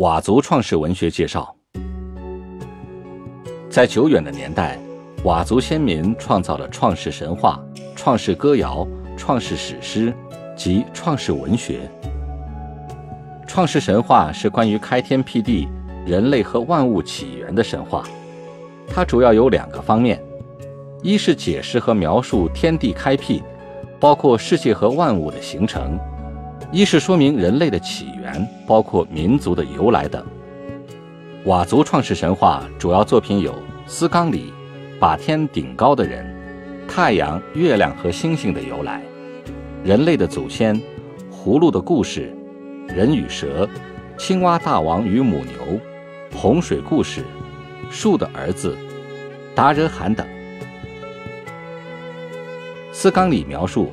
佤族创世文学介绍，在久远的年代，佤族先民创造了创世神话、创世歌谣、创世史诗及创世文学。创世神话是关于开天辟地、人类和万物起源的神话，它主要有两个方面：一是解释和描述天地开辟，包括世界和万物的形成。一是说明人类的起源，包括民族的由来等。佤族创世神话主要作品有《思冈里》，把天顶高的人，太阳、月亮和星星的由来，人类的祖先，葫芦的故事，人与蛇，青蛙大王与母牛，洪水故事，树的儿子，达热罕等。《思冈里》描述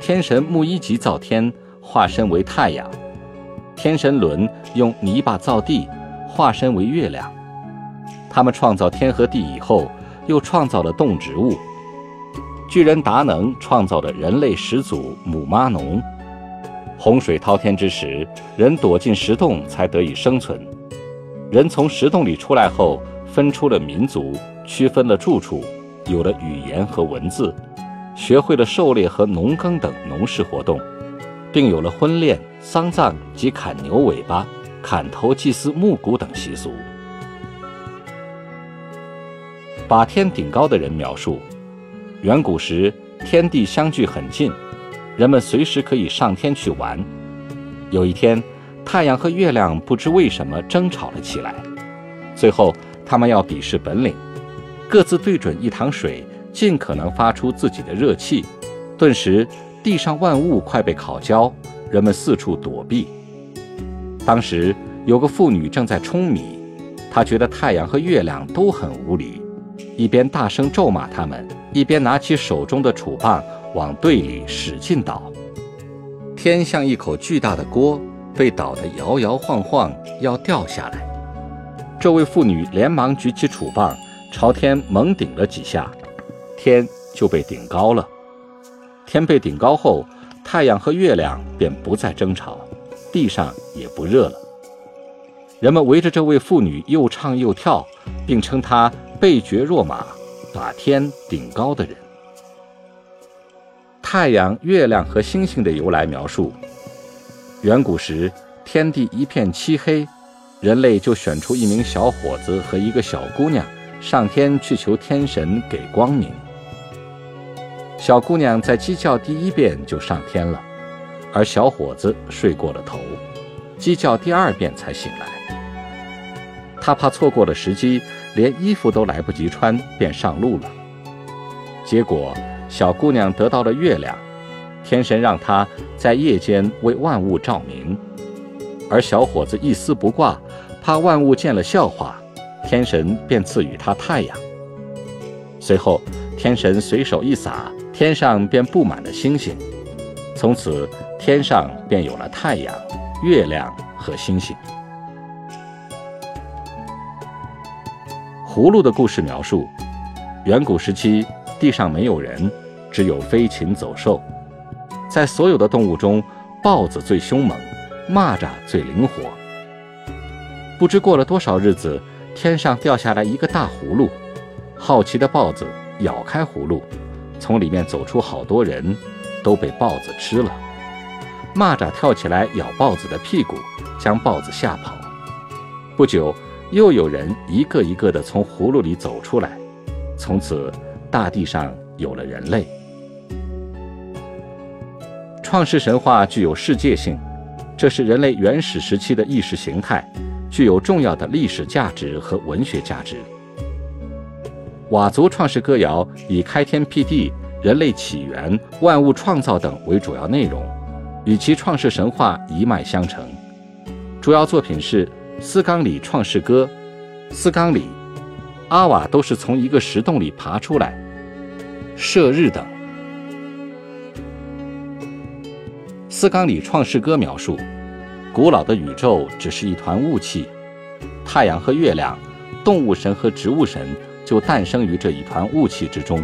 天神木一吉造天。化身为太阳，天神伦用泥巴造地，化身为月亮。他们创造天和地以后，又创造了动植物。巨人达能创造了人类始祖母妈农。洪水滔天之时，人躲进石洞才得以生存。人从石洞里出来后，分出了民族，区分了住处，有了语言和文字，学会了狩猎和农耕等农事活动。并有了婚恋、丧葬及砍牛尾巴、砍头祭祀木骨等习俗。把天顶高的人描述：远古时天地相距很近，人们随时可以上天去玩。有一天，太阳和月亮不知为什么争吵了起来，最后他们要比试本领，各自对准一塘水，尽可能发出自己的热气，顿时。地上万物快被烤焦，人们四处躲避。当时有个妇女正在舂米，她觉得太阳和月亮都很无理，一边大声咒骂他们，一边拿起手中的杵棒往堆里使劲捣。天像一口巨大的锅，被捣得摇摇晃晃，要掉下来。这位妇女连忙举起杵棒，朝天猛顶了几下，天就被顶高了。天被顶高后，太阳和月亮便不再争吵，地上也不热了。人们围着这位妇女又唱又跳，并称她背绝若马，把天顶高的人。太阳、月亮和星星的由来描述：远古时，天地一片漆黑，人类就选出一名小伙子和一个小姑娘，上天去求天神给光明。小姑娘在鸡叫第一遍就上天了，而小伙子睡过了头，鸡叫第二遍才醒来。他怕错过了时机，连衣服都来不及穿，便上路了。结果，小姑娘得到了月亮，天神让她在夜间为万物照明；而小伙子一丝不挂，怕万物见了笑话，天神便赐予他太阳。随后，天神随手一撒。天上便布满了星星，从此天上便有了太阳、月亮和星星。葫芦的故事描述：远古时期，地上没有人，只有飞禽走兽。在所有的动物中，豹子最凶猛，蚂蚱最灵活。不知过了多少日子，天上掉下来一个大葫芦，好奇的豹子咬开葫芦。从里面走出好多人，都被豹子吃了。蚂蚱跳起来咬豹子的屁股，将豹子吓跑。不久，又有人一个一个地从葫芦里走出来。从此，大地上有了人类。创世神话具有世界性，这是人类原始时期的意识形态，具有重要的历史价值和文学价值。佤族创世歌谣以开天辟地、人类起源、万物创造等为主要内容，与其创世神话一脉相承。主要作品是《斯冈里创世歌，斯冈里、阿瓦都是从一个石洞里爬出来，射日等。斯冈里创世歌描述，古老的宇宙只是一团雾气，太阳和月亮，动物神和植物神就诞生于这一团雾气之中。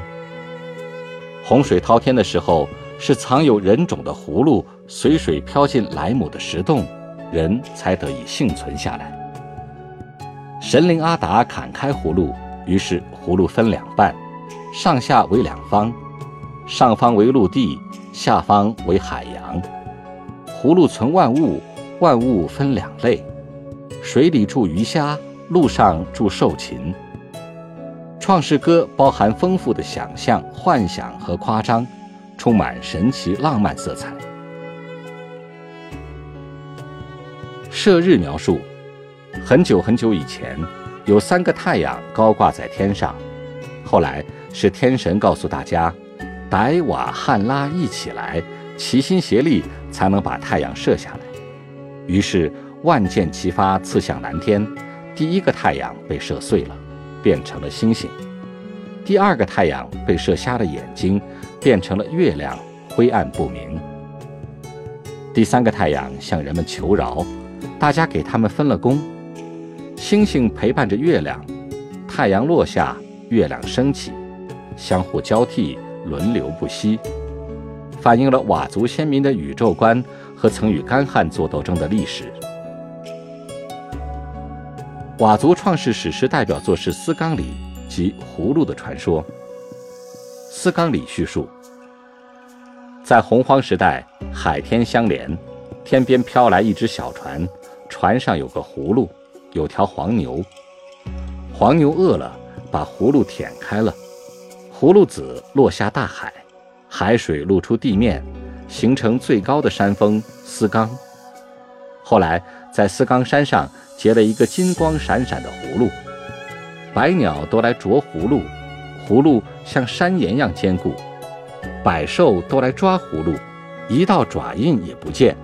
洪水滔天的时候，是藏有人种的葫芦随水飘进莱姆的石洞，人才得以幸存下来。神灵阿达砍开葫芦，于是葫芦分两半，上下为两方，上方为陆地，下方为海洋。葫芦存万物，万物分两类：水里住鱼虾，陆上住兽禽。创世歌包含丰富的想象、幻想和夸张，充满神奇浪漫色彩。射日描述：很久很久以前，有三个太阳高挂在天上，后来是天神告诉大家，白瓦汉拉一起来，齐心协力。才能把太阳射下来。于是万箭齐发，刺向蓝天。第一个太阳被射碎了，变成了星星；第二个太阳被射瞎了眼睛，变成了月亮，灰暗不明。第三个太阳向人们求饶，大家给他们分了工。星星陪伴着月亮，太阳落下，月亮升起，相互交替，轮流不息。反映了佤族先民的宇宙观和曾与干旱作斗争的历史。佤族创世史诗代表作是《斯冈里》及《葫芦的传说》。《斯冈里》叙述，在洪荒时代，海天相连，天边飘来一只小船，船上有个葫芦，有条黄牛。黄牛饿了，把葫芦舔开了，葫芦籽落下大海。海水露出地面，形成最高的山峰斯冈。后来在四冈山上结了一个金光闪闪的葫芦，百鸟都来啄葫芦，葫芦像山岩一样坚固；百兽都来抓葫芦，一道爪印也不见。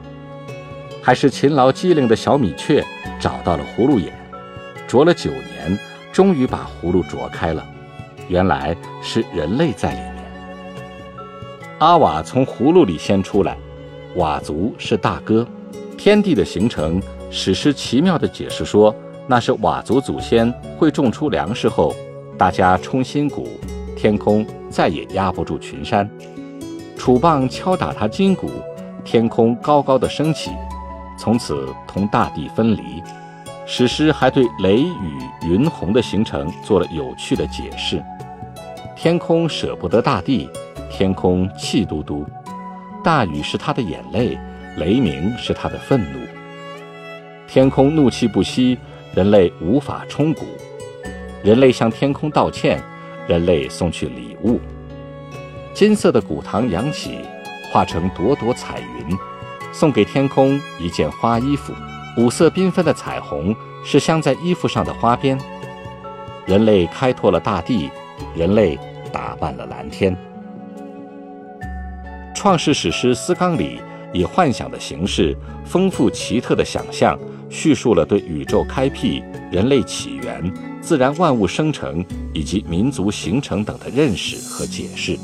还是勤劳机灵的小米雀找到了葫芦眼，啄了九年，终于把葫芦啄开了。原来是人类在里面。阿瓦从葫芦里先出来，佤族是大哥。天地的形成，史诗奇妙地解释说，那是佤族祖先会种出粮食后，大家冲心骨，天空再也压不住群山。杵棒敲打他筋骨，天空高高的升起，从此同大地分离。史诗还对雷雨云虹的形成做了有趣的解释：天空舍不得大地。天空气嘟嘟，大雨是他的眼泪，雷鸣是他的愤怒。天空怒气不息，人类无法冲谷。人类向天空道歉，人类送去礼物。金色的鼓堂扬起，化成朵朵彩云，送给天空一件花衣服。五色缤纷的彩虹是镶在衣服上的花边。人类开拓了大地，人类打扮了蓝天。创世史诗《斯冈里》以幻想的形式，丰富奇特的想象，叙述了对宇宙开辟、人类起源、自然万物生成以及民族形成等的认识和解释。